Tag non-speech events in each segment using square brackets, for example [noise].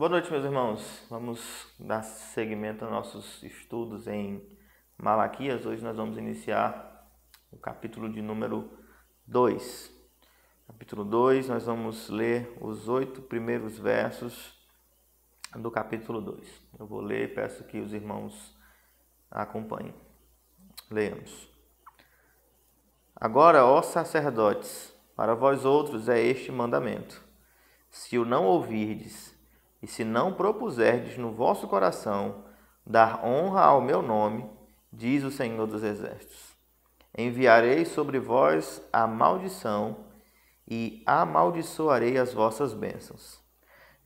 Boa noite, meus irmãos. Vamos dar seguimento aos nossos estudos em Malaquias. Hoje nós vamos iniciar o capítulo de número 2. Capítulo 2, nós vamos ler os oito primeiros versos do capítulo 2. Eu vou ler e peço que os irmãos acompanhem. Leamos. Agora, ó sacerdotes, para vós outros é este mandamento: se o não ouvirdes, e se não propuserdes no vosso coração dar honra ao meu nome, diz o Senhor dos Exércitos, enviarei sobre vós a maldição e amaldiçoarei as vossas bênçãos.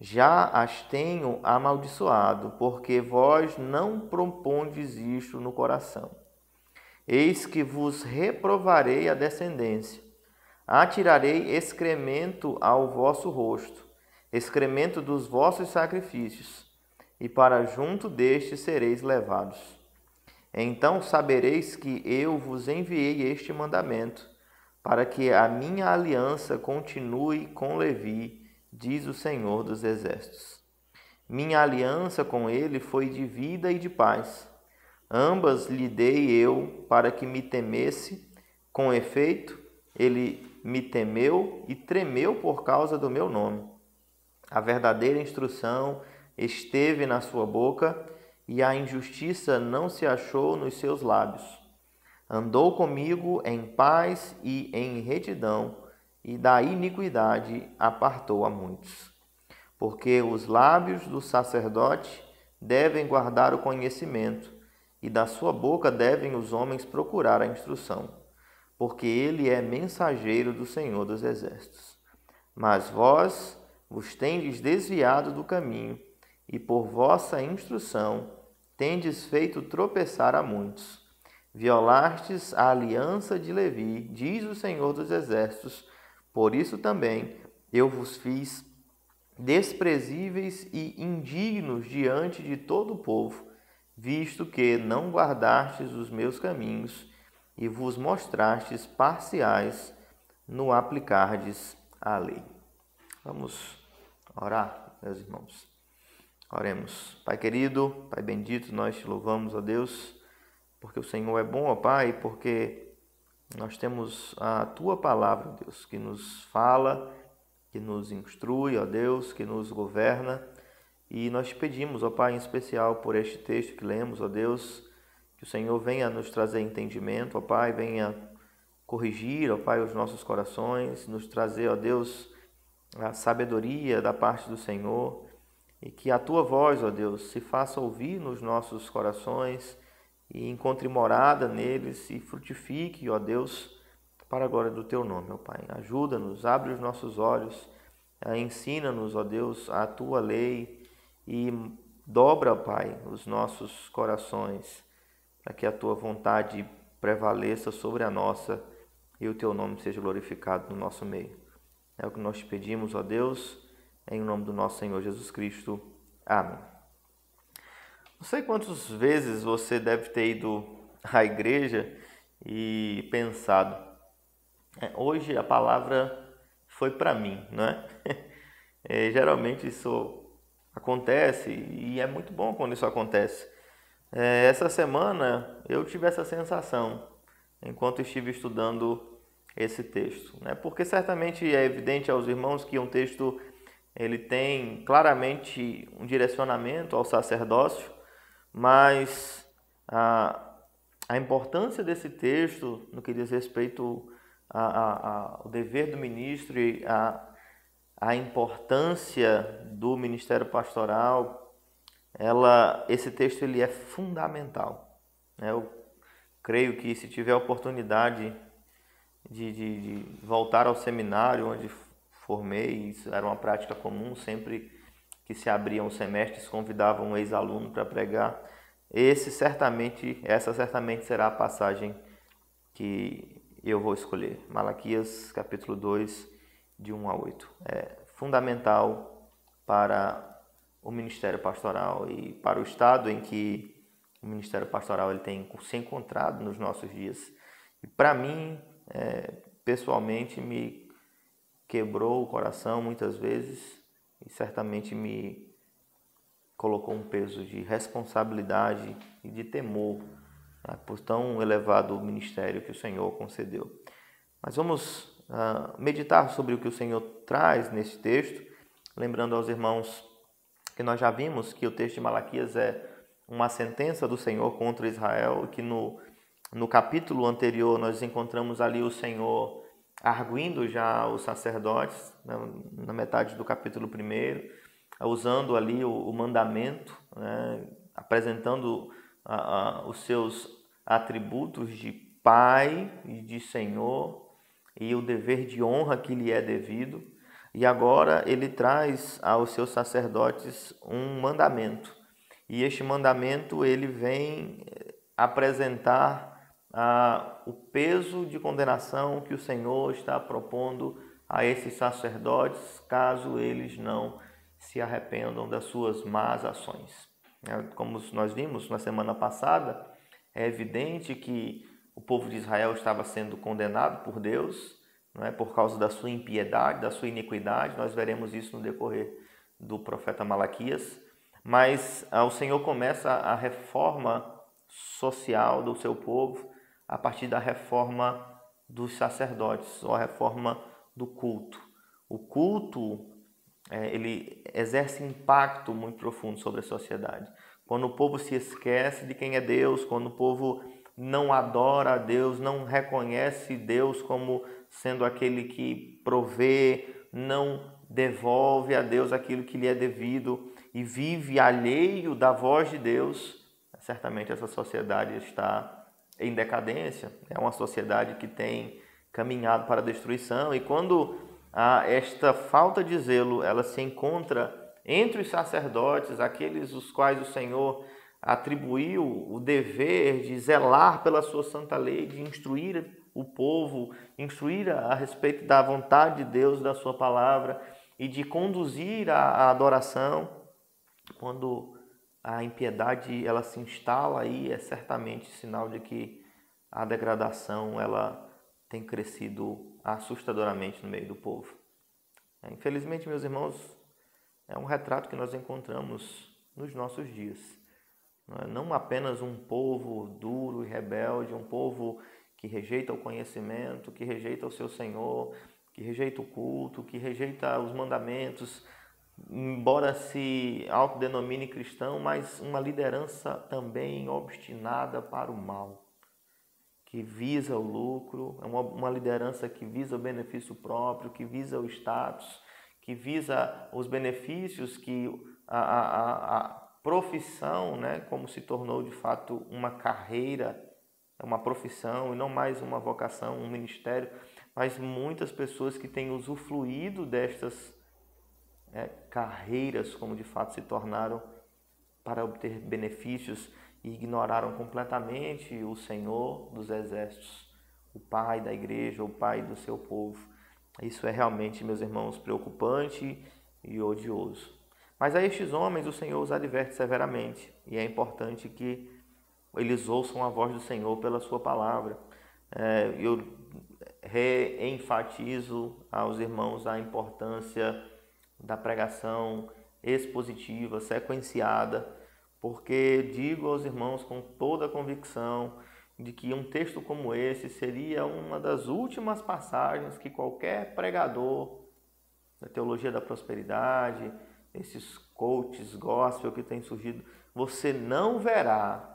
Já as tenho amaldiçoado, porque vós não propondes isto no coração. Eis que vos reprovarei a descendência, atirarei excremento ao vosso rosto, excremento dos vossos sacrifícios, e para junto deste sereis levados. Então sabereis que eu vos enviei este mandamento, para que a minha aliança continue com Levi, diz o Senhor dos Exércitos. Minha aliança com ele foi de vida e de paz. Ambas lhe dei eu para que me temesse. Com efeito, ele me temeu e tremeu por causa do meu nome. A verdadeira instrução esteve na sua boca e a injustiça não se achou nos seus lábios. Andou comigo em paz e em retidão, e da iniquidade apartou a muitos. Porque os lábios do sacerdote devem guardar o conhecimento, e da sua boca devem os homens procurar a instrução, porque ele é mensageiro do Senhor dos Exércitos. Mas vós, vos tendes desviado do caminho, e por vossa instrução tendes feito tropeçar a muitos. Violastes a aliança de Levi, diz o Senhor dos Exércitos, por isso também eu vos fiz desprezíveis e indignos diante de todo o povo, visto que não guardastes os meus caminhos e vos mostrastes parciais no aplicardes a lei. Vamos orar, meus irmãos. Oremos. Pai querido, Pai bendito, nós te louvamos, ó Deus, porque o Senhor é bom, ó Pai, porque nós temos a tua palavra, Deus, que nos fala, que nos instrui, ó Deus, que nos governa. E nós te pedimos, ó Pai, em especial por este texto que lemos, ó Deus, que o Senhor venha nos trazer entendimento, ó Pai, venha corrigir, ó Pai, os nossos corações, nos trazer, ó Deus, a sabedoria da parte do Senhor e que a tua voz, ó Deus, se faça ouvir nos nossos corações e encontre morada neles e frutifique, ó Deus, para a glória do teu nome, ó Pai. Ajuda-nos, abre os nossos olhos, eh, ensina-nos, ó Deus, a tua lei e dobra, ó Pai, os nossos corações para que a tua vontade prevaleça sobre a nossa e o teu nome seja glorificado no nosso meio. É o que nós te pedimos, ó Deus, em nome do nosso Senhor Jesus Cristo. Amém. Não sei quantas vezes você deve ter ido à igreja e pensado, é, hoje a palavra foi para mim, não é? [laughs] é? Geralmente isso acontece e é muito bom quando isso acontece. É, essa semana eu tive essa sensação enquanto estive estudando esse texto, né? Porque certamente é evidente aos irmãos que um texto ele tem claramente um direcionamento ao sacerdócio, mas a, a importância desse texto no que diz respeito ao dever do ministro e a, a importância do ministério pastoral, ela, esse texto ele é fundamental. Né? Eu creio que se tiver oportunidade de, de, de voltar ao seminário onde formei, isso era uma prática comum, sempre que se abriam os semestres, convidavam um ex-aluno para pregar. Esse certamente, essa certamente será a passagem que eu vou escolher. Malaquias capítulo 2, de 1 a 8. É fundamental para o ministério pastoral e para o estado em que o ministério pastoral ele tem se encontrado nos nossos dias. E para mim, é, pessoalmente me quebrou o coração muitas vezes e certamente me colocou um peso de responsabilidade e de temor né, por tão elevado ministério que o Senhor concedeu. Mas vamos uh, meditar sobre o que o Senhor traz nesse texto, lembrando aos irmãos que nós já vimos que o texto de Malaquias é uma sentença do Senhor contra Israel, que no, no capítulo anterior nós encontramos ali o Senhor arguindo já os sacerdotes, né, na metade do capítulo 1, usando ali o, o mandamento, né, apresentando os seus atributos de pai e de senhor e o dever de honra que lhe é devido. E agora ele traz aos seus sacerdotes um mandamento. E este mandamento ele vem eh, apresentar ah, o peso de condenação que o Senhor está propondo a esses sacerdotes, caso eles não se arrependam das suas más ações. É, como nós vimos na semana passada, é evidente que o povo de Israel estava sendo condenado por Deus, não é por causa da sua impiedade, da sua iniquidade. Nós veremos isso no decorrer do profeta Malaquias. Mas ah, o Senhor começa a reforma social do seu povo a partir da reforma dos sacerdotes, ou a reforma do culto. O culto é, ele exerce impacto muito profundo sobre a sociedade. Quando o povo se esquece de quem é Deus, quando o povo não adora a Deus, não reconhece Deus como sendo aquele que provê, não devolve a Deus aquilo que lhe é devido e vive alheio da voz de Deus, certamente essa sociedade está em decadência, é uma sociedade que tem caminhado para a destruição e quando a, esta falta de zelo ela se encontra entre os sacerdotes, aqueles os quais o Senhor atribuiu o dever de zelar pela sua santa lei, de instruir o povo, instruir a respeito da vontade de Deus, da sua palavra e de conduzir a, a adoração, quando a impiedade ela se instala aí é certamente sinal de que a degradação ela tem crescido assustadoramente no meio do povo. É, infelizmente, meus irmãos, é um retrato que nós encontramos nos nossos dias. Não é? apenas um povo duro e rebelde, um povo que rejeita o conhecimento, que rejeita o seu Senhor, que rejeita o culto, que rejeita os mandamentos, embora se autodenomine cristão, mas uma liderança também obstinada para o mal, que visa o lucro, é uma, uma liderança que visa o benefício próprio, que visa o status, que visa os benefícios que a, a, a profissão, né, como se tornou de fato uma carreira, uma profissão e não mais uma vocação, um ministério, mas muitas pessoas que têm usufruído destas é, carreiras como de fato se tornaram para obter benefícios e ignoraram completamente o Senhor dos exércitos, o Pai da igreja, o Pai do seu povo. Isso é realmente, meus irmãos, preocupante e odioso. Mas a estes homens o Senhor os adverte severamente e é importante que eles ouçam a voz do Senhor pela sua palavra. É, eu reenfatizo aos irmãos a importância da pregação expositiva, sequenciada, porque digo aos irmãos com toda a convicção de que um texto como esse seria uma das últimas passagens que qualquer pregador da teologia da prosperidade, esses coaches gospel que tem surgido, você não verá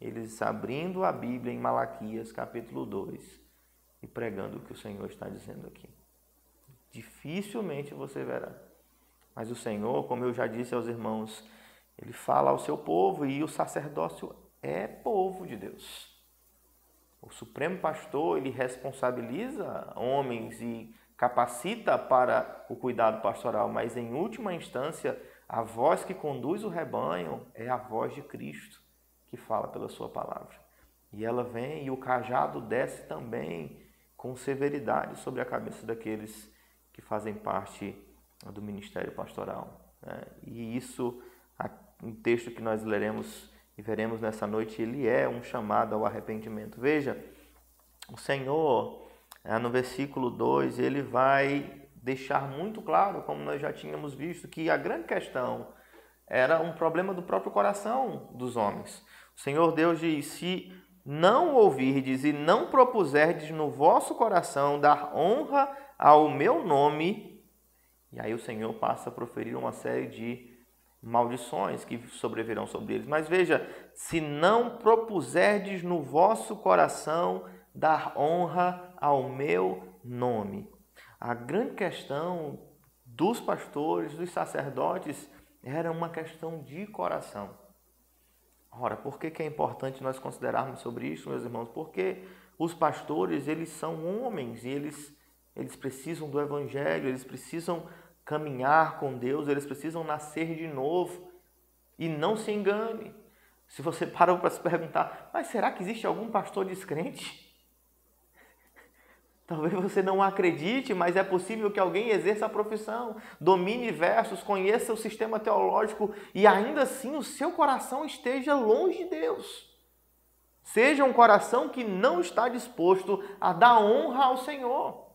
eles abrindo a Bíblia em Malaquias capítulo 2 e pregando o que o Senhor está dizendo aqui dificilmente você verá. Mas o Senhor, como eu já disse aos irmãos, ele fala ao seu povo e o sacerdócio é povo de Deus. O Supremo Pastor, ele responsabiliza homens e capacita para o cuidado pastoral, mas em última instância, a voz que conduz o rebanho é a voz de Cristo, que fala pela sua palavra. E ela vem e o cajado desce também com severidade sobre a cabeça daqueles que fazem parte do ministério pastoral. Né? E isso, um texto que nós leremos e veremos nessa noite, ele é um chamado ao arrependimento. Veja, o Senhor, eh, no versículo 2, ele vai deixar muito claro, como nós já tínhamos visto, que a grande questão era um problema do próprio coração dos homens. O Senhor Deus diz: se não ouvirdes e não propuserdes no vosso coração dar honra ao meu nome, e aí o Senhor passa a proferir uma série de maldições que sobrevirão sobre eles. Mas veja, se não propuserdes no vosso coração dar honra ao meu nome. A grande questão dos pastores, dos sacerdotes, era uma questão de coração. Ora, por que, que é importante nós considerarmos sobre isso, meus irmãos? Porque os pastores, eles são homens e eles, eles precisam do evangelho, eles precisam caminhar com Deus, eles precisam nascer de novo. E não se engane. Se você [laughs] parou para se perguntar, mas será que existe algum pastor descrente? [laughs] Talvez você não acredite, mas é possível que alguém exerça a profissão, domine versos, conheça o sistema teológico e ainda assim o seu coração esteja longe de Deus. Seja um coração que não está disposto a dar honra ao Senhor,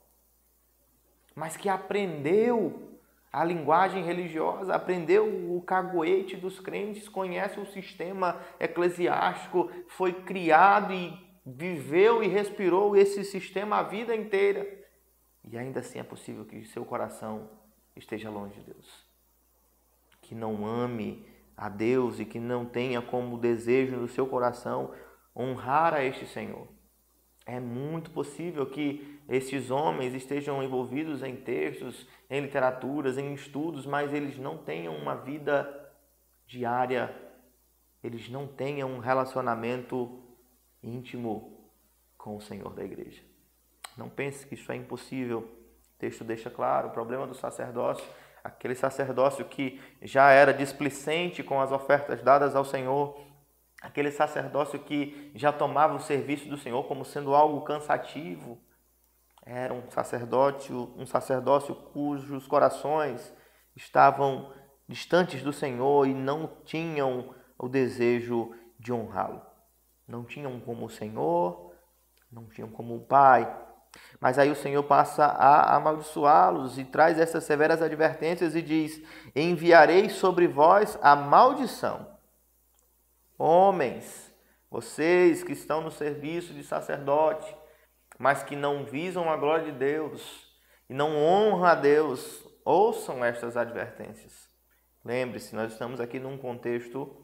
mas que aprendeu a linguagem religiosa, aprendeu o caguete dos crentes, conhece o sistema eclesiástico, foi criado e viveu e respirou esse sistema a vida inteira. E ainda assim é possível que seu coração esteja longe de Deus. Que não ame a Deus e que não tenha como desejo no seu coração honrar a este Senhor. É muito possível que esses homens estejam envolvidos em textos, em literaturas, em estudos, mas eles não tenham uma vida diária, eles não tenham um relacionamento íntimo com o Senhor da igreja. Não pense que isso é impossível. O texto deixa claro o problema do sacerdócio, aquele sacerdócio que já era displicente com as ofertas dadas ao Senhor, aquele sacerdócio que já tomava o serviço do Senhor como sendo algo cansativo. Era um sacerdócio, um sacerdócio cujos corações estavam distantes do Senhor e não tinham o desejo de honrá-lo não tinham como o Senhor, não tinham como o Pai. Mas aí o Senhor passa a amaldiçoá-los e traz essas severas advertências e diz: Enviarei sobre vós a maldição. Homens, vocês que estão no serviço de sacerdote, mas que não visam a glória de Deus e não honram a Deus, ouçam estas advertências. Lembre-se, nós estamos aqui num contexto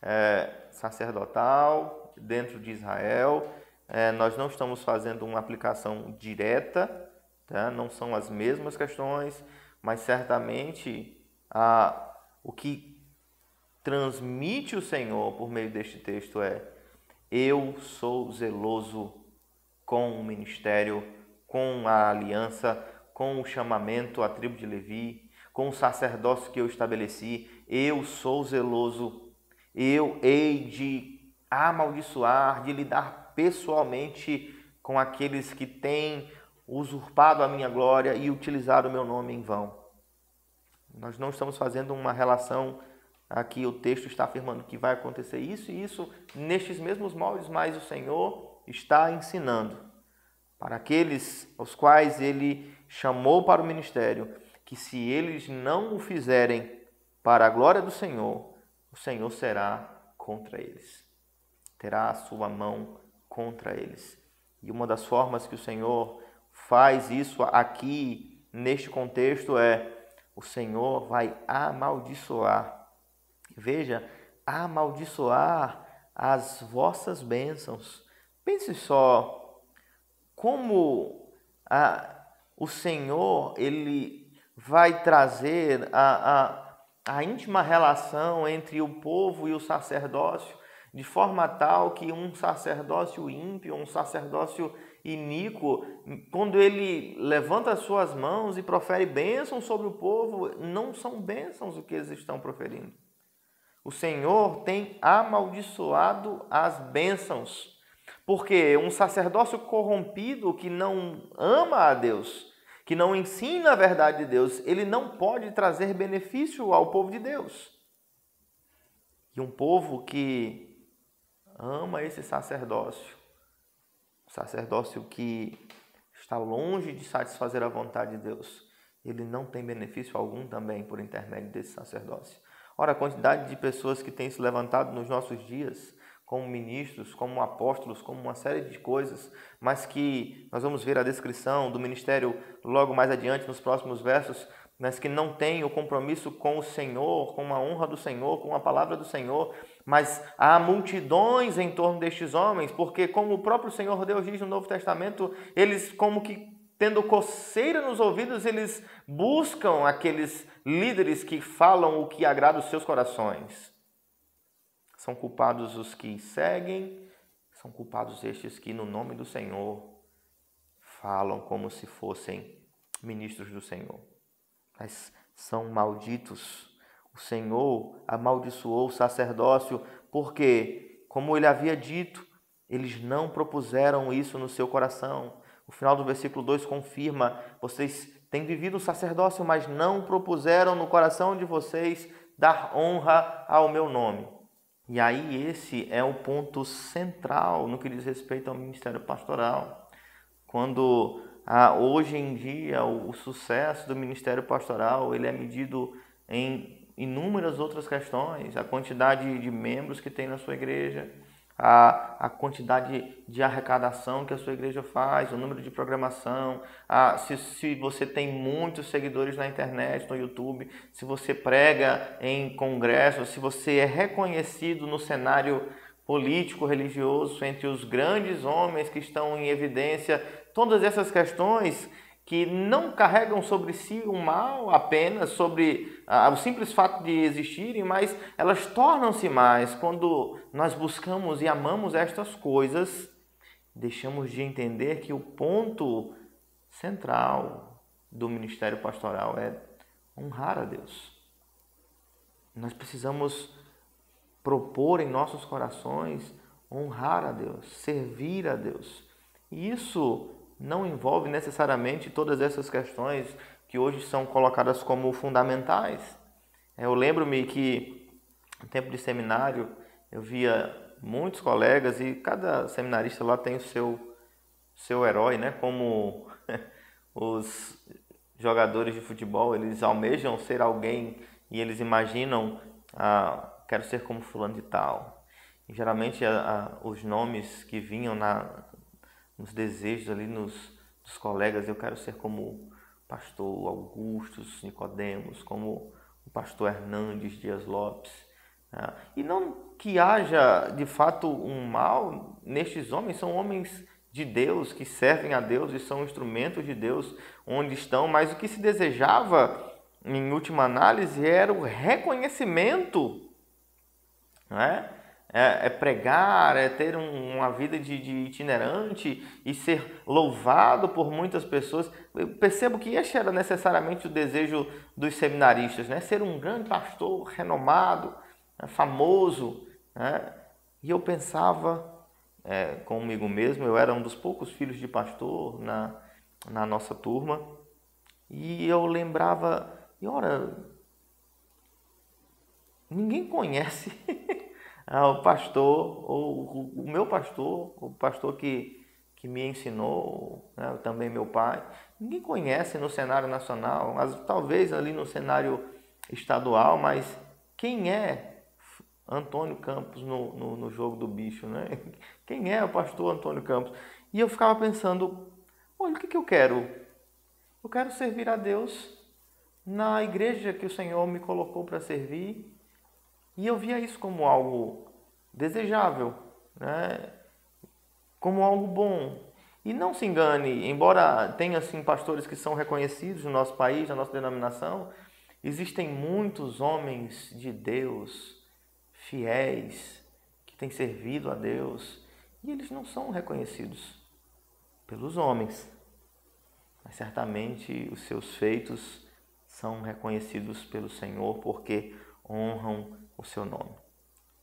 é, sacerdotal, dentro de Israel. É, nós não estamos fazendo uma aplicação direta, tá? não são as mesmas questões, mas certamente a, o que transmite o Senhor por meio deste texto é: Eu sou zeloso com o ministério, com a aliança, com o chamamento à tribo de Levi, com o sacerdócio que eu estabeleci. Eu sou zeloso, eu hei de amaldiçoar, de lidar pessoalmente com aqueles que têm usurpado a minha glória e utilizado o meu nome em vão. Nós não estamos fazendo uma relação aqui, o texto está afirmando que vai acontecer isso e isso nestes mesmos moldes, mas o Senhor está ensinando para aqueles aos quais ele chamou para o ministério, que se eles não o fizerem para a glória do Senhor, o Senhor será contra eles terá a sua mão contra eles. E uma das formas que o Senhor faz isso aqui, neste contexto, é o Senhor vai amaldiçoar. Veja, amaldiçoar as vossas bênçãos. Pense só como a, o Senhor ele vai trazer a, a, a íntima relação entre o povo e o sacerdócio de forma tal que um sacerdócio ímpio, um sacerdócio iníquo, quando ele levanta as suas mãos e profere bênçãos sobre o povo, não são bênçãos o que eles estão proferindo. O Senhor tem amaldiçoado as bênçãos, porque um sacerdócio corrompido que não ama a Deus, que não ensina a verdade de Deus, ele não pode trazer benefício ao povo de Deus. E um povo que ama esse sacerdócio, sacerdócio que está longe de satisfazer a vontade de Deus, ele não tem benefício algum também por intermédio desse sacerdócio. Ora, a quantidade de pessoas que têm se levantado nos nossos dias como ministros, como apóstolos, como uma série de coisas, mas que nós vamos ver a descrição do ministério logo mais adiante nos próximos versos, mas que não tem o compromisso com o Senhor, com a honra do Senhor, com a palavra do Senhor, mas há multidões em torno destes homens, porque como o próprio Senhor Deus diz no Novo Testamento, eles como que tendo coceira nos ouvidos, eles buscam aqueles líderes que falam o que agrada os seus corações. São culpados os que seguem, são culpados estes que, no nome do Senhor, falam como se fossem ministros do Senhor. Mas são malditos. O Senhor amaldiçoou o sacerdócio porque, como ele havia dito, eles não propuseram isso no seu coração. O final do versículo 2 confirma: vocês têm vivido o sacerdócio, mas não propuseram no coração de vocês dar honra ao meu nome. E aí esse é o ponto central no que diz respeito ao ministério pastoral. Quando ah, hoje em dia o, o sucesso do ministério pastoral ele é medido em inúmeras outras questões, a quantidade de membros que tem na sua igreja, a, a quantidade de arrecadação que a sua igreja faz, o número de programação, a, se, se você tem muitos seguidores na internet, no YouTube, se você prega em congressos, se você é reconhecido no cenário político, religioso, entre os grandes homens que estão em evidência, todas essas questões que não carregam sobre si o mal apenas, sobre o simples fato de existirem, mas elas tornam-se mais quando nós buscamos e amamos estas coisas, deixamos de entender que o ponto central do ministério pastoral é honrar a Deus. Nós precisamos propor em nossos corações honrar a Deus, servir a Deus. E isso não envolve necessariamente todas essas questões que hoje são colocadas como fundamentais. É, eu lembro-me que no tempo de seminário eu via muitos colegas e cada seminarista lá tem o seu seu herói, né? Como [laughs] os jogadores de futebol, eles almejam ser alguém e eles imaginam, ah, quero ser como fulano de tal. E, geralmente a, a, os nomes que vinham na, nos desejos ali nos, dos colegas. Eu quero ser como pastor Augustus Nicodemos, como o pastor Hernandes Dias Lopes. Né? E não que haja de fato um mal nestes homens, são homens de Deus que servem a Deus e são instrumentos de Deus onde estão, mas o que se desejava em última análise era o reconhecimento, não é? é, é pregar, é ter um, uma vida de, de, itinerante e ser louvado por muitas pessoas. Eu percebo que este era necessariamente o desejo dos seminaristas, né? ser um grande pastor renomado, né? famoso. Né? E eu pensava é, comigo mesmo, eu era um dos poucos filhos de pastor na, na nossa turma, e eu lembrava, e ora, ninguém conhece [laughs] o pastor, ou o meu pastor, o pastor que, que me ensinou, né, também meu pai, ninguém conhece no cenário nacional, mas talvez ali no cenário estadual, mas quem é Antônio Campos no, no, no jogo do bicho, né? [laughs] Quem é o pastor Antônio Campos? E eu ficava pensando, olha, o que, que eu quero? Eu quero servir a Deus na igreja que o Senhor me colocou para servir, e eu via isso como algo desejável, né? Como algo bom. E não se engane, embora tenha assim pastores que são reconhecidos no nosso país, na nossa denominação, existem muitos homens de Deus fiéis que têm servido a Deus e eles não são reconhecidos pelos homens, mas certamente os seus feitos são reconhecidos pelo Senhor porque honram o seu nome.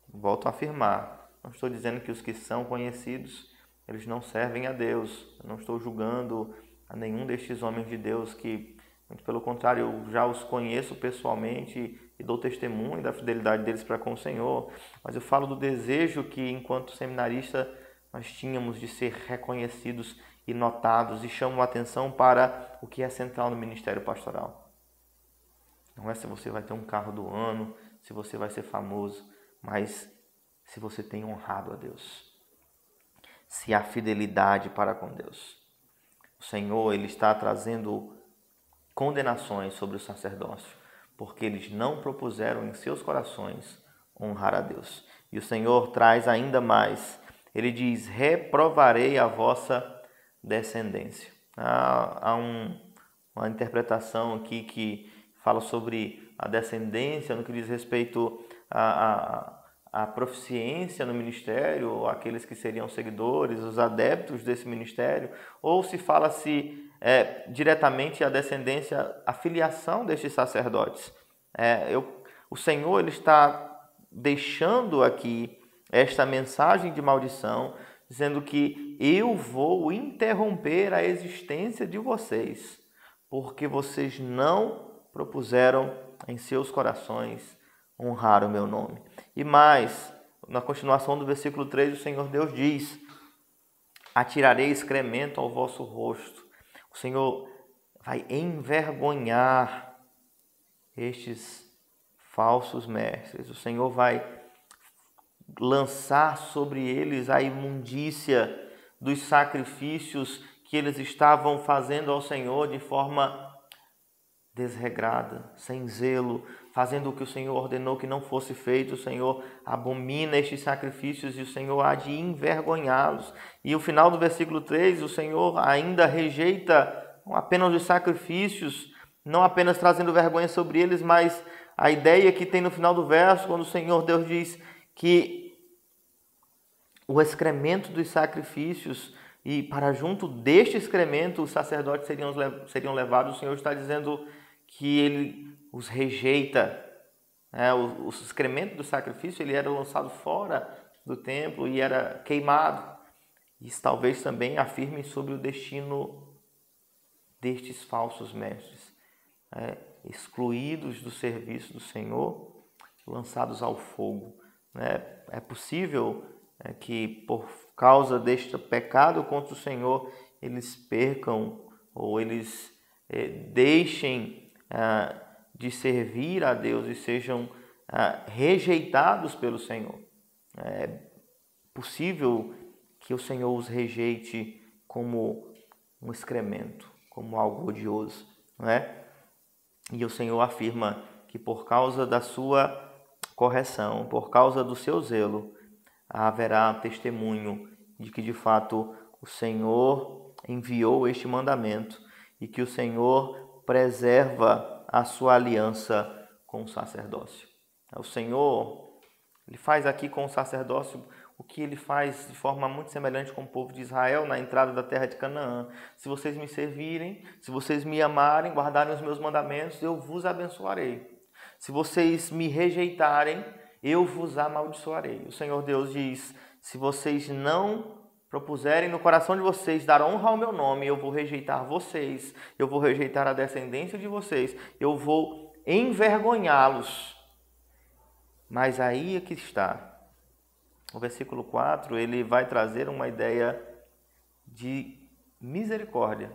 Volto a afirmar, não estou dizendo que os que são conhecidos, eles não servem a Deus. Eu não estou julgando a nenhum destes homens de Deus que, muito pelo contrário, eu já os conheço pessoalmente e dou testemunho da fidelidade deles para com o Senhor. Mas eu falo do desejo que, enquanto seminarista, nós tínhamos de ser reconhecidos e notados e chamo a atenção para o que é central no ministério pastoral. Não é se você vai ter um carro do ano, se você vai ser famoso, mas se você tem honrado a Deus. Se há fidelidade para com Deus. O Senhor, ele está trazendo condenações sobre o sacerdócio, porque eles não propuseram em seus corações honrar a Deus. E o Senhor traz ainda mais. Ele diz: reprovarei a vossa descendência. Há, há um, uma interpretação aqui que fala sobre a descendência no que diz respeito à, à, à proficiência no ministério, aqueles que seriam seguidores, os adeptos desse ministério, ou se fala-se é, diretamente a descendência, a filiação destes sacerdotes. É, eu, o Senhor ele está deixando aqui esta mensagem de maldição, dizendo que eu vou interromper a existência de vocês, porque vocês não propuseram em seus corações honrar o meu nome. E mais, na continuação do versículo 3, o Senhor Deus diz: Atirarei excremento ao vosso rosto. O Senhor vai envergonhar estes falsos mestres. O Senhor vai lançar sobre eles a imundícia dos sacrifícios que eles estavam fazendo ao Senhor de forma desregrada, sem zelo, fazendo o que o Senhor ordenou que não fosse feito. O Senhor abomina estes sacrifícios e o Senhor há de envergonhá-los. E o final do versículo 3, o Senhor ainda rejeita apenas os sacrifícios, não apenas trazendo vergonha sobre eles, mas a ideia que tem no final do verso, quando o Senhor Deus diz que o excremento dos sacrifícios e para junto deste excremento os sacerdotes seriam, seriam levados, o Senhor está dizendo que ele os rejeita. É, o, o excremento do sacrifício ele era lançado fora do templo e era queimado. Isso talvez também afirme sobre o destino destes falsos mestres. É, excluídos do serviço do Senhor, lançados ao fogo. Né? É possível é, que, por causa deste pecado contra o Senhor, eles percam ou eles é, deixem é, de servir a Deus e sejam rejeitados pelo Senhor. É possível que o Senhor os rejeite como um excremento, como algo odioso, não é? E o Senhor afirma que por causa da sua correção, por causa do seu zelo, haverá testemunho de que de fato o Senhor enviou este mandamento e que o Senhor preserva a sua aliança com o sacerdócio. O Senhor, ele faz aqui com o sacerdócio o que ele faz de forma muito semelhante com o povo de Israel na entrada da terra de Canaã. Se vocês me servirem, se vocês me amarem, guardarem os meus mandamentos, eu vos abençoarei. Se vocês me rejeitarem, eu vos amaldiçoarei. O Senhor Deus diz: se vocês não propuserem no coração de vocês dar honra ao meu nome, eu vou rejeitar vocês, eu vou rejeitar a descendência de vocês, eu vou envergonhá-los. Mas aí é que está o versículo 4, ele vai trazer uma ideia de misericórdia,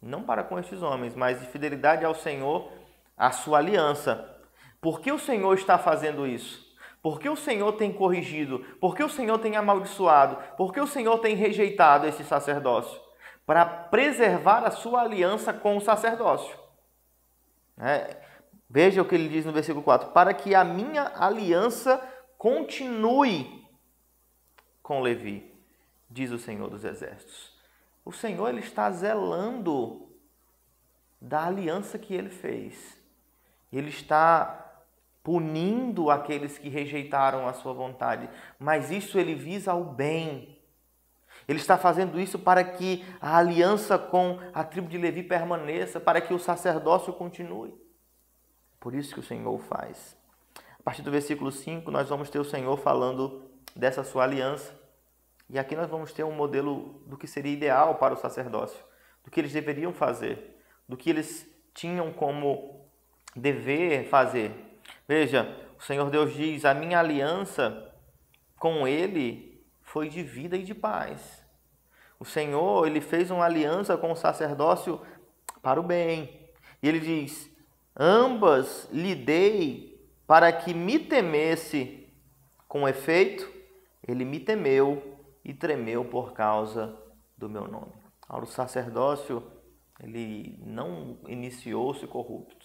não para com estes homens, mas de fidelidade ao Senhor, à sua aliança. Por que o Senhor está fazendo isso? Por que o Senhor tem corrigido? Por que o Senhor tem amaldiçoado? Por que o Senhor tem rejeitado esse sacerdócio? Para preservar a sua aliança com o sacerdócio. É, veja o que ele diz no versículo 4: para que a minha aliança continue com Levi, diz o Senhor dos Exércitos. O Senhor ele está zelando da aliança que ele fez. Ele está punindo aqueles que rejeitaram a sua vontade, mas isso ele visa o bem. Ele está fazendo isso para que a aliança com a tribo de Levi permaneça, para que o sacerdócio continue. Por isso que o Senhor faz. A partir do versículo 5, nós vamos ter o Senhor falando dessa sua aliança. E aqui nós vamos ter um modelo do que seria ideal para o sacerdócio, do que eles deveriam fazer, do que eles tinham como dever fazer. Veja, o Senhor Deus diz: A minha aliança com ele foi de vida e de paz. O Senhor, ele fez uma aliança com o sacerdócio para o bem. E ele diz: Ambas lhe dei para que me temesse. Com efeito, ele me temeu e tremeu por causa do meu nome. O sacerdócio, ele não iniciou-se corrupto.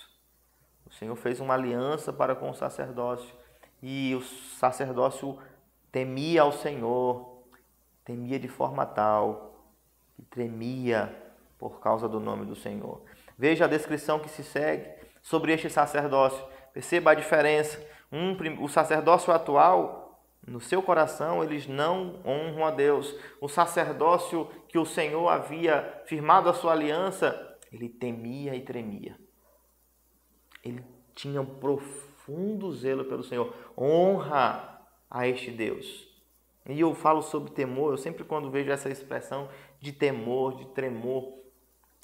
Senhor fez uma aliança para com o sacerdócio e o sacerdócio temia ao Senhor, temia de forma tal que tremia por causa do nome do Senhor. Veja a descrição que se segue sobre este sacerdócio. Perceba a diferença. Um, o sacerdócio atual, no seu coração, eles não honram a Deus. O sacerdócio que o Senhor havia firmado a sua aliança, ele temia e tremia. Ele tinha um profundo zelo pelo Senhor. Honra a este Deus. E eu falo sobre temor, eu sempre quando vejo essa expressão de temor, de tremor,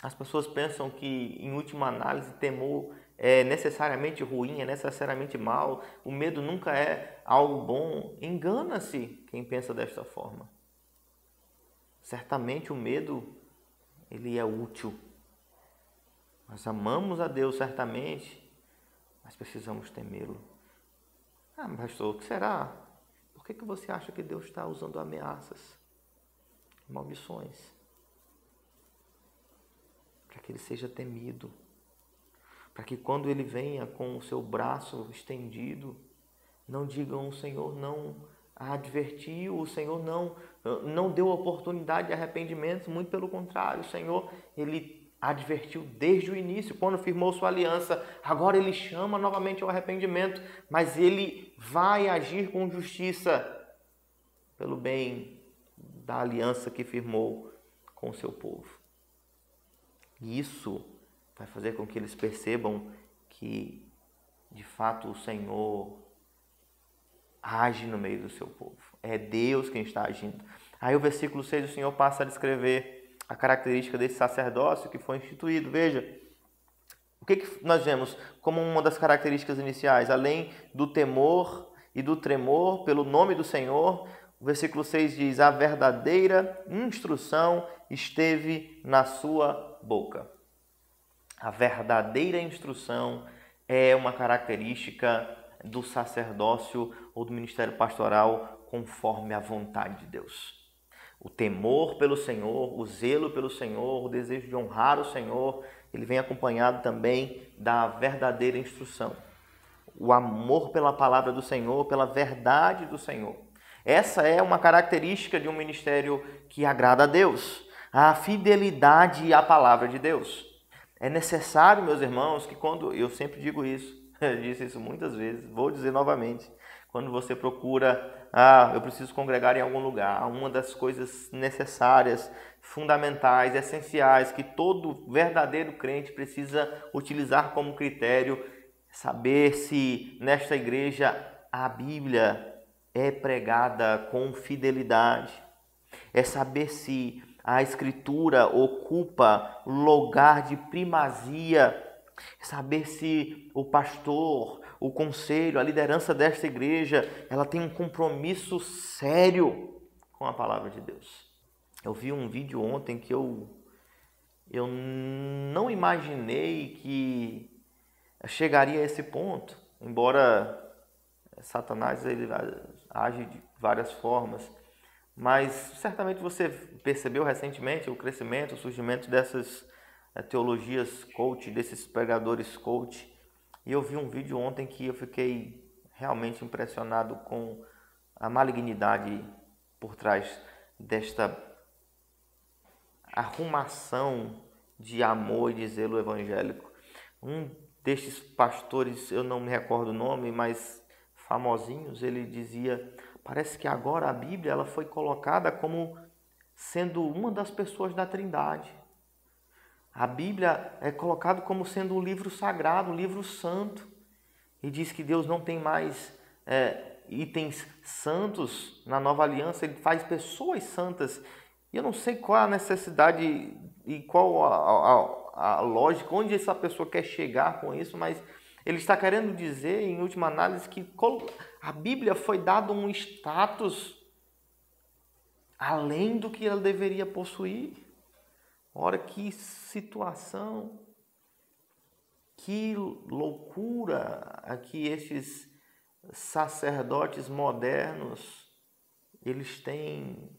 as pessoas pensam que, em última análise, temor é necessariamente ruim, é necessariamente mal, o medo nunca é algo bom. Engana-se quem pensa desta forma. Certamente o medo ele é útil. Nós amamos a Deus certamente, mas precisamos temê-lo. Ah, pastor, o que será? que, que você acha que Deus está usando ameaças, maldições? Para que ele seja temido. Para que quando ele venha com o seu braço estendido, não digam o Senhor não advertiu, o Senhor não, não deu oportunidade de arrependimento, muito pelo contrário, o Senhor, ele advertiu desde o início, quando firmou sua aliança. Agora ele chama novamente ao arrependimento, mas ele vai agir com justiça pelo bem da aliança que firmou com o seu povo. E isso vai fazer com que eles percebam que, de fato, o Senhor age no meio do seu povo. É Deus quem está agindo. Aí o versículo 6 o Senhor passa a descrever a característica desse sacerdócio que foi instituído. Veja, o que, que nós vemos como uma das características iniciais? Além do temor e do tremor pelo nome do Senhor, o versículo 6 diz: A verdadeira instrução esteve na sua boca. A verdadeira instrução é uma característica do sacerdócio ou do ministério pastoral conforme a vontade de Deus o temor pelo Senhor, o zelo pelo Senhor, o desejo de honrar o Senhor, ele vem acompanhado também da verdadeira instrução. O amor pela palavra do Senhor, pela verdade do Senhor. Essa é uma característica de um ministério que agrada a Deus, a fidelidade à palavra de Deus. É necessário, meus irmãos, que quando eu sempre digo isso, [laughs] eu disse isso muitas vezes, vou dizer novamente, quando você procura, ah, eu preciso congregar em algum lugar, uma das coisas necessárias, fundamentais, essenciais, que todo verdadeiro crente precisa utilizar como critério, saber se nesta igreja a Bíblia é pregada com fidelidade, é saber se a Escritura ocupa lugar de primazia, é saber se o pastor o conselho, a liderança desta igreja, ela tem um compromisso sério com a palavra de Deus. Eu vi um vídeo ontem que eu eu não imaginei que chegaria a esse ponto, embora Satanás ele age de várias formas, mas certamente você percebeu recentemente o crescimento, o surgimento dessas eh, teologias coach, desses pregadores coach, e eu vi um vídeo ontem que eu fiquei realmente impressionado com a malignidade por trás desta arrumação de amor e de zelo evangélico. Um destes pastores, eu não me recordo o nome, mas famosinhos, ele dizia: parece que agora a Bíblia ela foi colocada como sendo uma das pessoas da Trindade. A Bíblia é colocado como sendo um livro sagrado, um livro santo. E diz que Deus não tem mais é, itens santos na nova aliança, ele faz pessoas santas. E eu não sei qual a necessidade e qual a, a, a lógica, onde essa pessoa quer chegar com isso, mas ele está querendo dizer, em última análise, que a Bíblia foi dado um status além do que ela deveria possuir. Ora, que situação! Que loucura a que esses sacerdotes modernos eles têm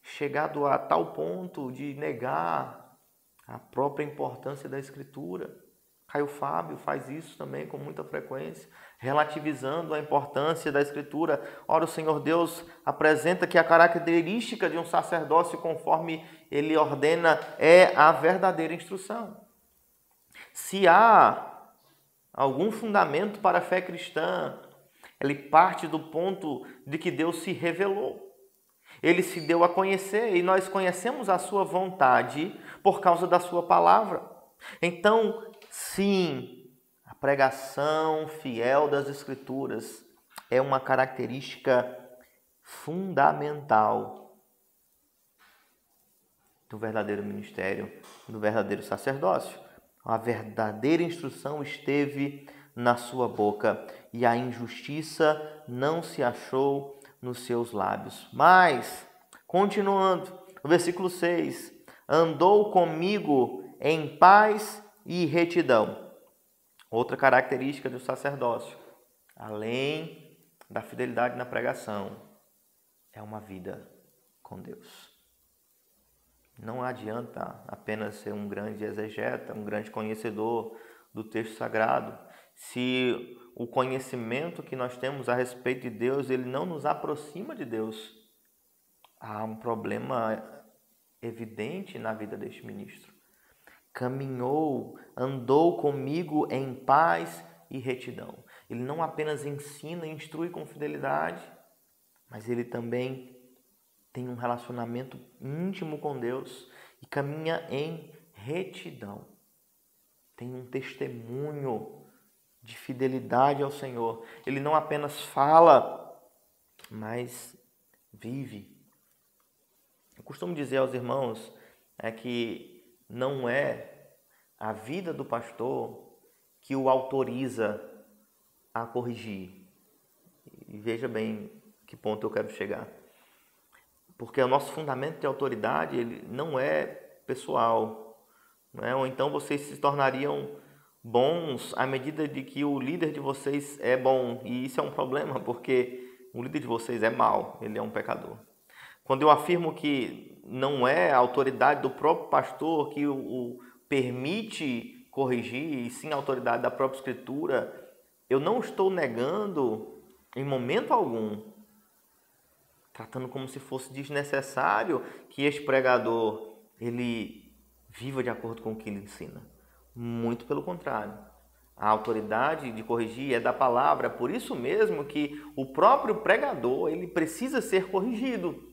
chegado a tal ponto de negar a própria importância da escritura. Caio Fábio faz isso também com muita frequência, relativizando a importância da Escritura. Ora, o Senhor Deus apresenta que a característica de um sacerdócio, conforme ele ordena, é a verdadeira instrução. Se há algum fundamento para a fé cristã, ele parte do ponto de que Deus se revelou. Ele se deu a conhecer e nós conhecemos a sua vontade por causa da sua palavra. Então, sim, pregação fiel das Escrituras é uma característica fundamental do verdadeiro ministério, do verdadeiro sacerdócio. A verdadeira instrução esteve na sua boca e a injustiça não se achou nos seus lábios. Mas, continuando, no versículo 6: andou comigo em paz e retidão. Outra característica do sacerdócio, além da fidelidade na pregação, é uma vida com Deus. Não adianta apenas ser um grande exegeta, um grande conhecedor do texto sagrado, se o conhecimento que nós temos a respeito de Deus, ele não nos aproxima de Deus. Há um problema evidente na vida deste ministro. Caminhou, andou comigo em paz e retidão. Ele não apenas ensina e instrui com fidelidade, mas ele também tem um relacionamento íntimo com Deus e caminha em retidão. Tem um testemunho de fidelidade ao Senhor. Ele não apenas fala, mas vive. Eu costumo dizer aos irmãos é que não é a vida do pastor que o autoriza a corrigir. E veja bem que ponto eu quero chegar. Porque o nosso fundamento de autoridade ele não é pessoal, não é? ou então vocês se tornariam bons à medida de que o líder de vocês é bom. E isso é um problema, porque o líder de vocês é mau, ele é um pecador. Quando eu afirmo que não é a autoridade do próprio pastor que o, o permite corrigir, e sim a autoridade da própria escritura, eu não estou negando em momento algum, tratando como se fosse desnecessário que este pregador ele viva de acordo com o que ele ensina. Muito pelo contrário. A autoridade de corrigir é da palavra, é por isso mesmo que o próprio pregador, ele precisa ser corrigido.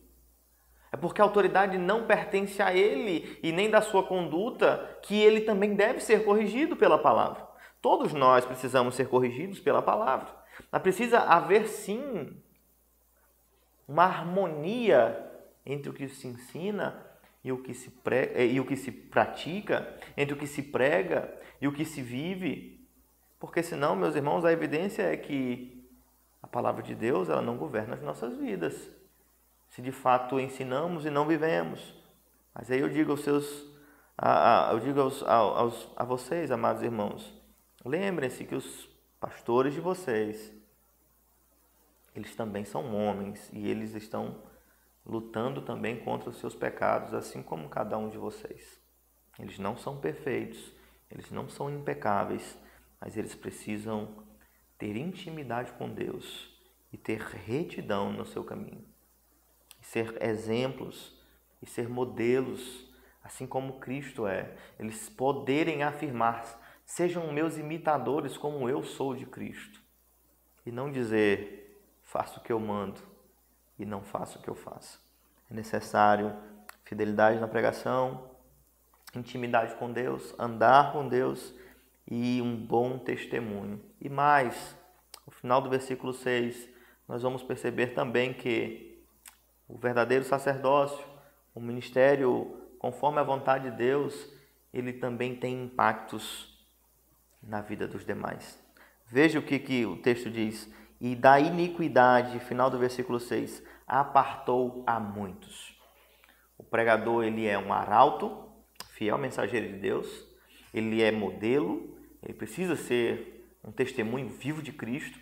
É porque a autoridade não pertence a ele e nem da sua conduta, que ele também deve ser corrigido pela palavra. Todos nós precisamos ser corrigidos pela palavra. Mas precisa haver sim uma harmonia entre o que se ensina e o que se, prega, e o que se pratica, entre o que se prega e o que se vive. Porque senão, meus irmãos, a evidência é que a palavra de Deus ela não governa as nossas vidas. Se de fato ensinamos e não vivemos. Mas aí eu digo aos seus, a, a, eu digo aos, aos, a vocês, amados irmãos, lembrem-se que os pastores de vocês, eles também são homens e eles estão lutando também contra os seus pecados, assim como cada um de vocês. Eles não são perfeitos, eles não são impecáveis, mas eles precisam ter intimidade com Deus e ter retidão no seu caminho. Ser exemplos e ser modelos, assim como Cristo é. Eles poderem afirmar: sejam meus imitadores como eu sou de Cristo. E não dizer: faço o que eu mando, e não faço o que eu faço. É necessário fidelidade na pregação, intimidade com Deus, andar com Deus e um bom testemunho. E mais, no final do versículo 6, nós vamos perceber também que o verdadeiro sacerdócio, o ministério conforme a vontade de Deus, ele também tem impactos na vida dos demais. Veja o que, que o texto diz. E da iniquidade, final do versículo 6, apartou a muitos. O pregador ele é um arauto, fiel mensageiro de Deus, ele é modelo, ele precisa ser um testemunho vivo de Cristo.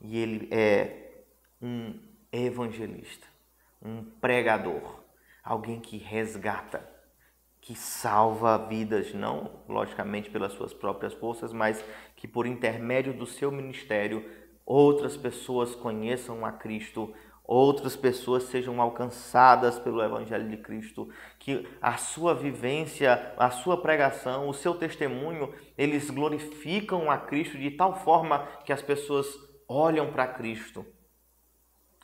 E ele é um evangelista, um pregador, alguém que resgata, que salva vidas, não logicamente pelas suas próprias forças, mas que por intermédio do seu ministério outras pessoas conheçam a Cristo, outras pessoas sejam alcançadas pelo Evangelho de Cristo, que a sua vivência, a sua pregação, o seu testemunho, eles glorificam a Cristo de tal forma que as pessoas olham para Cristo.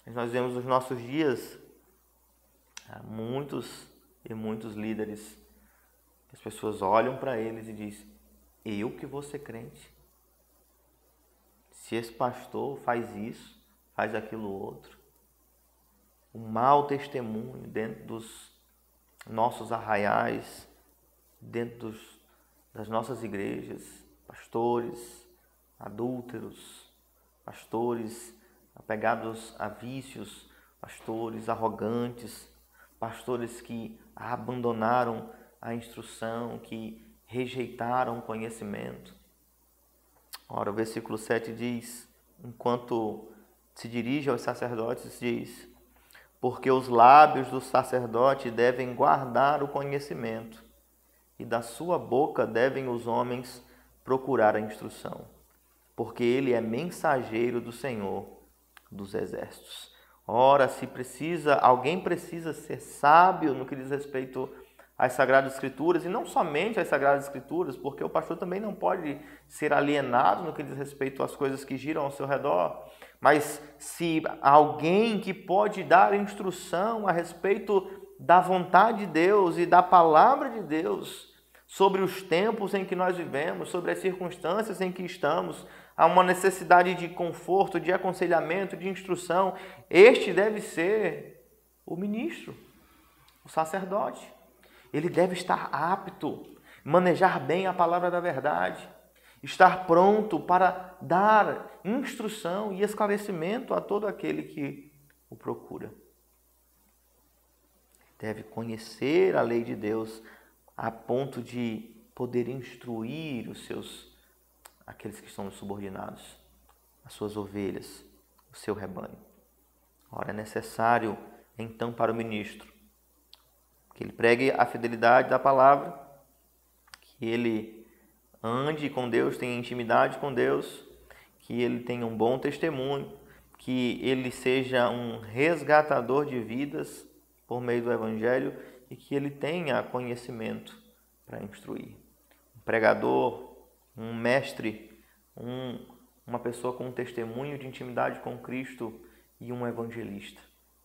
Nós vemos nos nossos dias ah, muitos e muitos líderes, as pessoas olham para eles e dizem: Eu que vou ser crente. Se esse pastor faz isso, faz aquilo outro o mau testemunho dentro dos nossos arraiais, dentro dos, das nossas igrejas, pastores, adúlteros, pastores apegados a vícios, pastores arrogantes, pastores que abandonaram a instrução, que rejeitaram o conhecimento. Ora, o versículo 7 diz: enquanto se dirige aos sacerdotes, diz: porque os lábios do sacerdote devem guardar o conhecimento, e da sua boca devem os homens procurar a instrução, porque ele é mensageiro do Senhor dos exércitos. Ora, se precisa, alguém precisa ser sábio no que diz respeito às Sagradas Escrituras, e não somente às Sagradas Escrituras, porque o pastor também não pode ser alienado no que diz respeito às coisas que giram ao seu redor. Mas se alguém que pode dar instrução a respeito da vontade de Deus e da palavra de Deus sobre os tempos em que nós vivemos, sobre as circunstâncias em que estamos, há uma necessidade de conforto, de aconselhamento, de instrução, este deve ser o ministro, o sacerdote. Ele deve estar apto, manejar bem a palavra da verdade estar pronto para dar instrução e esclarecimento a todo aquele que o procura. Deve conhecer a lei de Deus a ponto de poder instruir os seus aqueles que estão subordinados, as suas ovelhas, o seu rebanho. Ora, é necessário então para o ministro que ele pregue a fidelidade da palavra, que ele ande com Deus, tenha intimidade com Deus, que ele tenha um bom testemunho, que ele seja um resgatador de vidas por meio do Evangelho e que ele tenha conhecimento para instruir. Um pregador, um mestre, um, uma pessoa com um testemunho de intimidade com Cristo e um evangelista.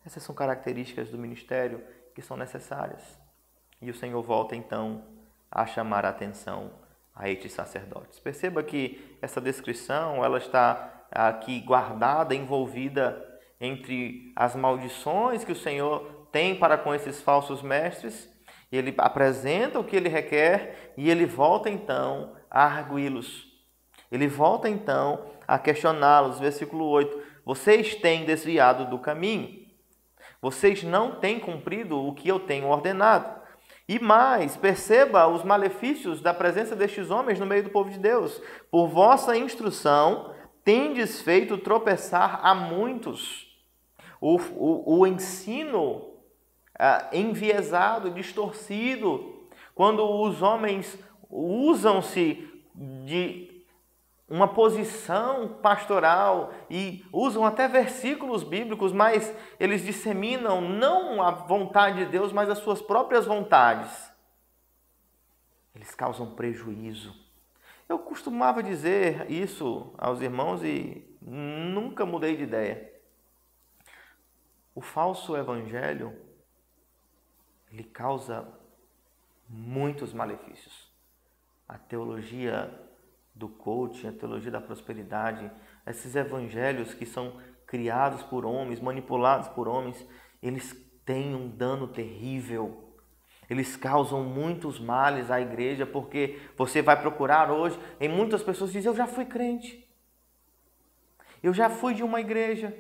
Essas são características do ministério que são necessárias. E o Senhor volta então a chamar a atenção a estes sacerdotes. Perceba que essa descrição ela está aqui guardada, envolvida entre as maldições que o Senhor tem para com esses falsos mestres. Ele apresenta o que ele requer e ele volta então a arguí-los. Ele volta então a questioná-los. Versículo 8: Vocês têm desviado do caminho, vocês não têm cumprido o que eu tenho ordenado. E mais, perceba os malefícios da presença destes homens no meio do povo de Deus. Por vossa instrução, tendes feito tropeçar a muitos. O, o, o ensino ah, enviesado, distorcido, quando os homens usam-se de uma posição pastoral e usam até versículos bíblicos, mas eles disseminam não a vontade de Deus, mas as suas próprias vontades. Eles causam prejuízo. Eu costumava dizer isso aos irmãos e nunca mudei de ideia. O falso evangelho ele causa muitos malefícios. A teologia do coaching, a teologia da prosperidade, esses evangelhos que são criados por homens, manipulados por homens, eles têm um dano terrível. Eles causam muitos males à igreja, porque você vai procurar hoje, e muitas pessoas dizem: Eu já fui crente, eu já fui de uma igreja,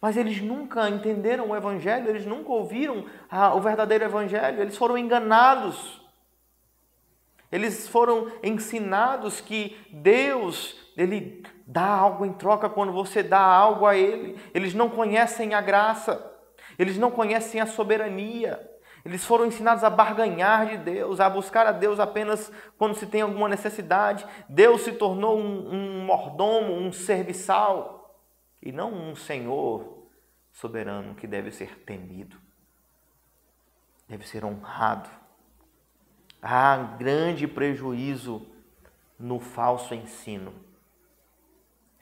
mas eles nunca entenderam o Evangelho, eles nunca ouviram o verdadeiro Evangelho, eles foram enganados. Eles foram ensinados que Deus, ele dá algo em troca quando você dá algo a ele. Eles não conhecem a graça. Eles não conhecem a soberania. Eles foram ensinados a barganhar de Deus, a buscar a Deus apenas quando se tem alguma necessidade. Deus se tornou um, um mordomo, um serviçal, e não um Senhor soberano que deve ser temido, deve ser honrado. Há grande prejuízo no falso ensino.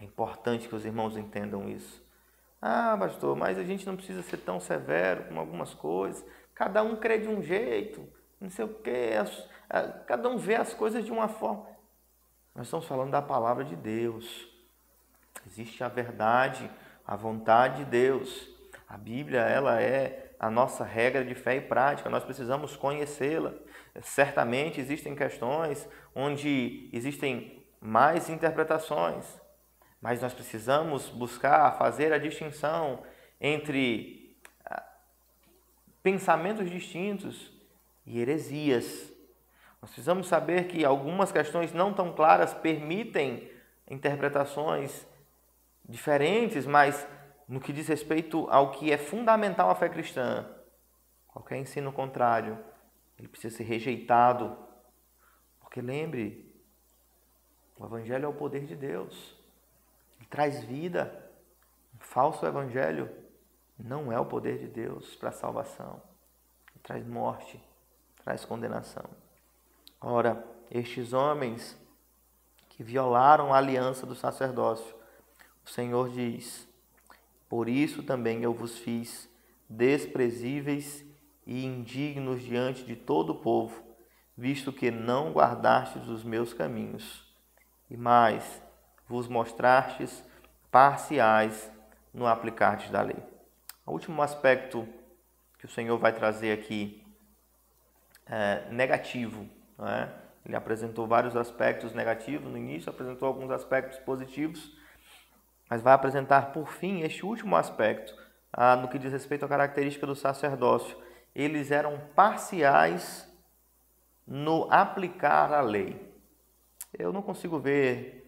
É importante que os irmãos entendam isso. Ah, pastor, mas a gente não precisa ser tão severo com algumas coisas. Cada um crê de um jeito, não sei o quê. Cada um vê as coisas de uma forma. Nós estamos falando da palavra de Deus. Existe a verdade, a vontade de Deus. A Bíblia, ela é a nossa regra de fé e prática. Nós precisamos conhecê-la. Certamente existem questões onde existem mais interpretações, mas nós precisamos buscar fazer a distinção entre ah, pensamentos distintos e heresias. Nós precisamos saber que algumas questões não tão claras permitem interpretações diferentes, mas no que diz respeito ao que é fundamental à fé cristã, qualquer ensino contrário, ele precisa ser rejeitado. Porque lembre, o Evangelho é o poder de Deus. Ele traz vida. O falso Evangelho não é o poder de Deus para a salvação. Ele traz morte, traz condenação. Ora, estes homens que violaram a aliança do sacerdócio, o Senhor diz: Por isso também eu vos fiz desprezíveis e indignos diante de todo o povo, visto que não guardastes os meus caminhos, e mais, vos mostrastes parciais no aplicardes da lei. O último aspecto que o Senhor vai trazer aqui é negativo. É? Ele apresentou vários aspectos negativos no início, apresentou alguns aspectos positivos, mas vai apresentar por fim este último aspecto, ah, no que diz respeito à característica do sacerdócio, eles eram parciais no aplicar a lei. Eu não consigo ver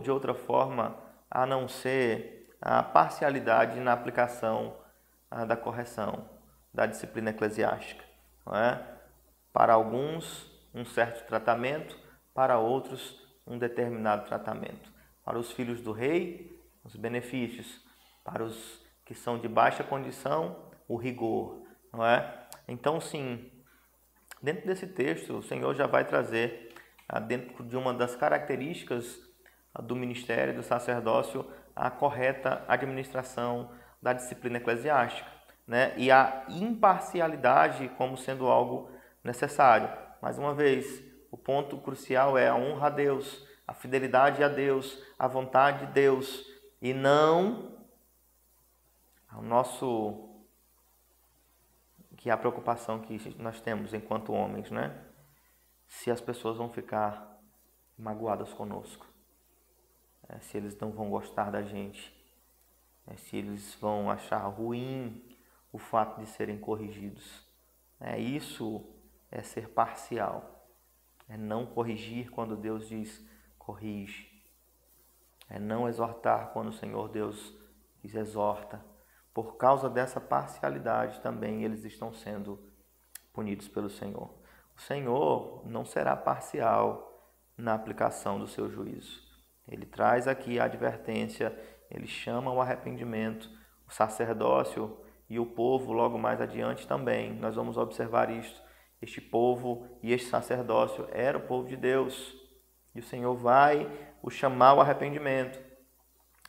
de outra forma a não ser a parcialidade na aplicação da correção da disciplina eclesiástica. É? Para alguns, um certo tratamento, para outros, um determinado tratamento. Para os filhos do rei, os benefícios. Para os que são de baixa condição, o rigor não é? Então, sim, dentro desse texto, o Senhor já vai trazer, ah, dentro de uma das características ah, do ministério, do sacerdócio, a correta administração da disciplina eclesiástica, né? E a imparcialidade como sendo algo necessário. Mais uma vez, o ponto crucial é a honra a Deus, a fidelidade a Deus, a vontade de Deus e não ao nosso que é a preocupação que nós temos enquanto homens, né? Se as pessoas vão ficar magoadas conosco, é, se eles não vão gostar da gente, é, se eles vão achar ruim o fato de serem corrigidos. É, isso é ser parcial, é não corrigir quando Deus diz corrige, é não exortar quando o Senhor Deus diz exorta por causa dessa parcialidade também eles estão sendo punidos pelo Senhor. O Senhor não será parcial na aplicação do seu juízo. Ele traz aqui a advertência, ele chama o arrependimento, o sacerdócio e o povo logo mais adiante também. Nós vamos observar isto. Este povo e este sacerdócio era o povo de Deus. E o Senhor vai o chamar ao arrependimento.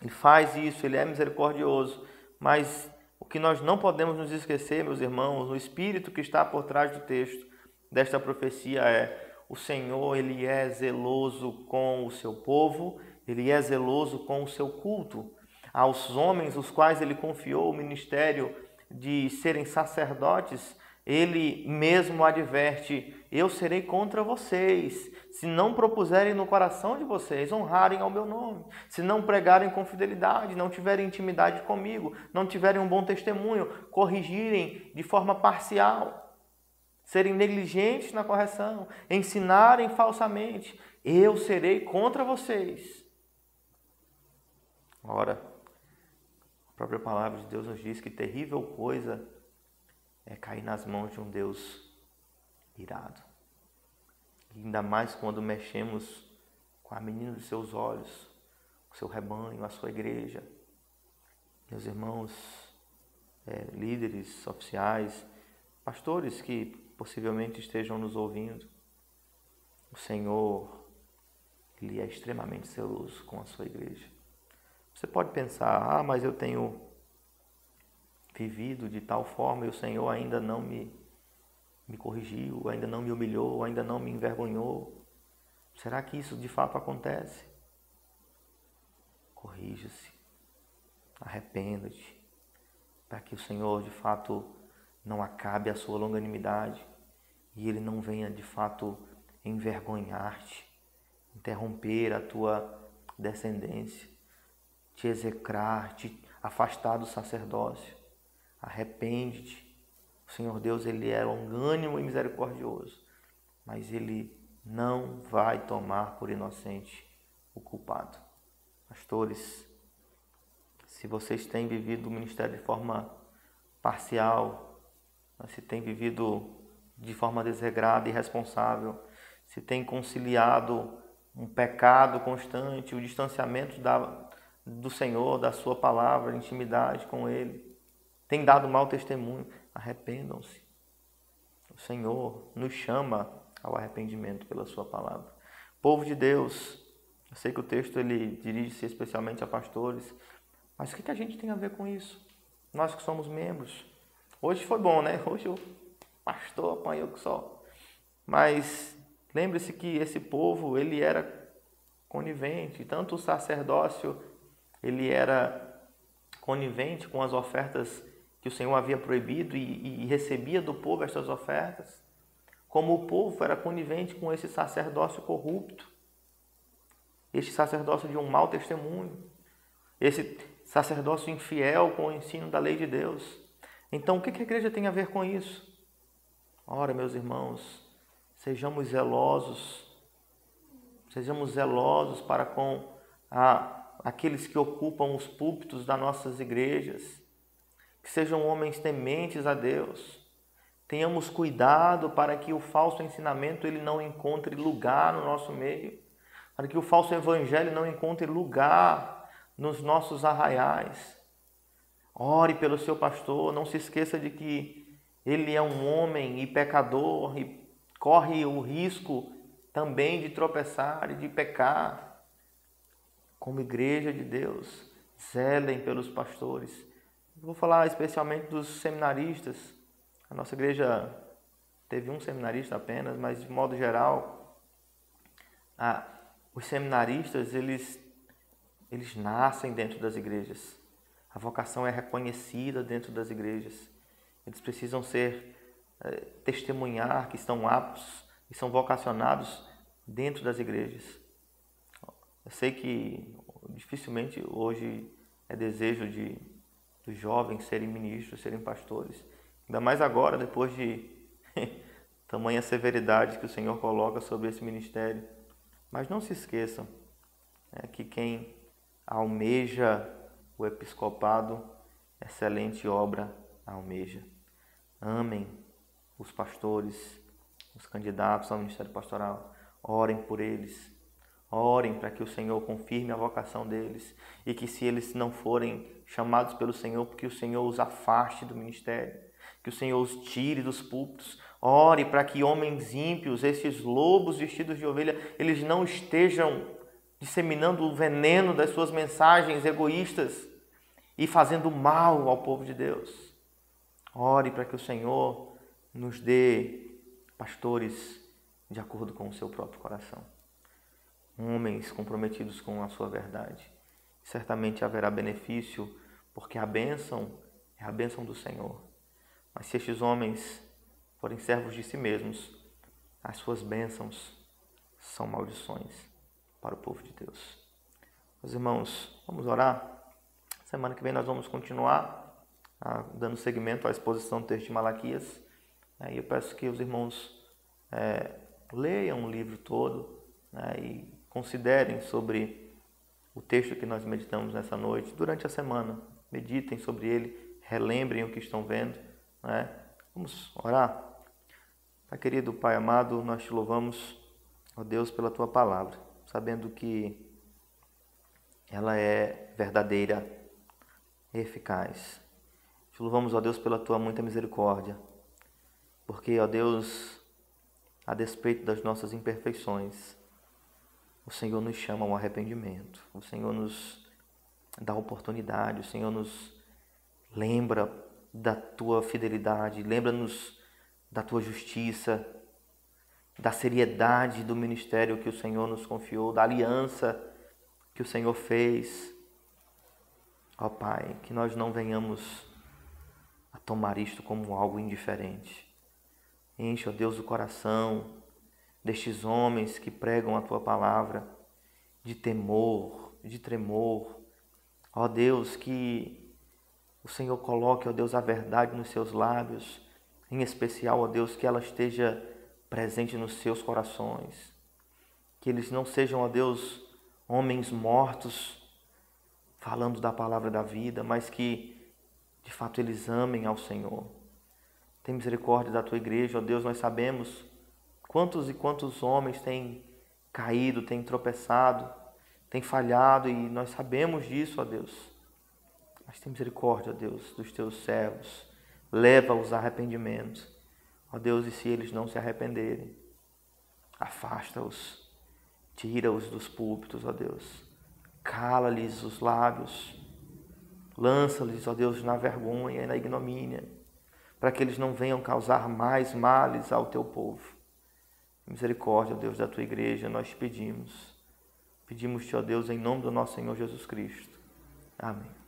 Ele faz isso, ele é misericordioso mas o que nós não podemos nos esquecer, meus irmãos, o espírito que está por trás do texto desta profecia é: o Senhor, ele é zeloso com o seu povo, ele é zeloso com o seu culto. Aos homens os quais ele confiou o ministério de serem sacerdotes, ele mesmo adverte: Eu serei contra vocês, se não propuserem no coração de vocês honrarem ao meu nome, se não pregarem com fidelidade, não tiverem intimidade comigo, não tiverem um bom testemunho, corrigirem de forma parcial. serem negligentes na correção, ensinarem falsamente, eu serei contra vocês. Ora, a própria palavra de Deus nos diz que terrível coisa é cair nas mãos de um Deus irado. Ainda mais quando mexemos com a menina dos seus olhos, o seu rebanho, a sua igreja. Meus irmãos, é, líderes oficiais, pastores que possivelmente estejam nos ouvindo, o Senhor, Ele é extremamente zeloso com a sua igreja. Você pode pensar, ah, mas eu tenho vivido de tal forma e o Senhor ainda não me, me corrigiu, ainda não me humilhou, ainda não me envergonhou. Será que isso de fato acontece? Corrija-se, arrependa-te, para que o Senhor de fato não acabe a sua longanimidade e Ele não venha de fato envergonhar-te, interromper a tua descendência, te execrar, te afastar do sacerdócio. Arrepende-te. O Senhor Deus, Ele é longânimo e misericordioso, mas Ele não vai tomar por inocente o culpado. Pastores, se vocês têm vivido o ministério de forma parcial, se têm vivido de forma desregrada e irresponsável, se têm conciliado um pecado constante, o distanciamento da, do Senhor, da Sua palavra, intimidade com Ele, tem dado mau testemunho, arrependam-se. O Senhor nos chama ao arrependimento pela Sua palavra. Povo de Deus, eu sei que o texto ele dirige-se especialmente a pastores, mas o que a gente tem a ver com isso? Nós que somos membros. Hoje foi bom, né? [laughs] Hoje o pastor apanhou que só. Mas lembre-se que esse povo, ele era conivente, tanto o sacerdócio, ele era conivente com as ofertas que o Senhor havia proibido e, e recebia do povo estas ofertas, como o povo era conivente com esse sacerdócio corrupto este sacerdócio de um mau testemunho, esse sacerdócio infiel com o ensino da lei de Deus. Então, o que a igreja tem a ver com isso? Ora, meus irmãos, sejamos zelosos, sejamos zelosos para com a, aqueles que ocupam os púlpitos das nossas igrejas, que sejam homens tementes a Deus. Tenhamos cuidado para que o falso ensinamento ele não encontre lugar no nosso meio para que o falso evangelho não encontre lugar nos nossos arraiais. Ore pelo seu pastor, não se esqueça de que ele é um homem e pecador e corre o risco também de tropeçar e de pecar. Como igreja de Deus, zelem pelos pastores. Vou falar especialmente dos seminaristas. A nossa igreja teve um seminarista apenas, mas de modo geral, a, os seminaristas, eles, eles nascem dentro das igrejas. A vocação é reconhecida dentro das igrejas. Eles precisam ser, é, testemunhar que estão aptos e são vocacionados dentro das igrejas. Eu sei que dificilmente hoje é desejo de dos jovens serem ministros, serem pastores. Ainda mais agora, depois de [laughs] tamanha severidade que o Senhor coloca sobre esse ministério. Mas não se esqueçam né, que quem almeja o episcopado, excelente obra almeja. Amem os pastores, os candidatos ao ministério pastoral. Orem por eles. Orem para que o Senhor confirme a vocação deles e que, se eles não forem chamados pelo Senhor, que o Senhor os afaste do ministério, que o Senhor os tire dos púlpitos, Ore para que homens ímpios, esses lobos vestidos de ovelha, eles não estejam disseminando o veneno das suas mensagens egoístas e fazendo mal ao povo de Deus. Ore para que o Senhor nos dê pastores de acordo com o seu próprio coração. Homens comprometidos com a sua verdade. Certamente haverá benefício, porque a bênção é a bênção do Senhor. Mas se estes homens forem servos de si mesmos, as suas bênçãos são maldições para o povo de Deus. Meus irmãos, vamos orar? Semana que vem nós vamos continuar ah, dando seguimento à exposição do texto de Malaquias. Aí eu peço que os irmãos é, leiam o livro todo né, e considerem sobre o texto que nós meditamos nessa noite durante a semana. Meditem sobre ele, relembrem o que estão vendo. Né? Vamos orar? Pai querido, Pai amado, nós te louvamos, ó Deus, pela tua palavra, sabendo que ela é verdadeira e eficaz. Te louvamos, ó Deus, pela tua muita misericórdia, porque, ó Deus, a despeito das nossas imperfeições, o Senhor nos chama ao arrependimento, o Senhor nos dá oportunidade, o Senhor nos lembra da tua fidelidade, lembra-nos da tua justiça, da seriedade do ministério que o Senhor nos confiou, da aliança que o Senhor fez. Ó Pai, que nós não venhamos a tomar isto como algo indiferente. Enche, ó Deus, o coração destes homens que pregam a tua palavra de temor, de tremor. Ó Deus, que o Senhor coloque, ó Deus, a verdade nos seus lábios, em especial, ó Deus, que ela esteja presente nos seus corações. Que eles não sejam, ó Deus, homens mortos falando da palavra da vida, mas que de fato eles amem ao Senhor. Tem misericórdia da tua igreja, ó Deus, nós sabemos quantos e quantos homens têm caído, têm tropeçado, têm falhado e nós sabemos disso, ó Deus. Mas tem misericórdia, ó Deus, dos teus servos. Leva-os a arrependimento. Ó Deus, e se eles não se arrependerem, afasta-os Tira-os dos púlpitos, ó Deus. Cala-lhes os lábios. Lança-lhes, ó Deus, na vergonha e na ignomínia, para que eles não venham causar mais males ao teu povo. Misericórdia, ó Deus, da tua igreja, nós te pedimos. Pedimos-te, ó Deus, em nome do nosso Senhor Jesus Cristo. Amém.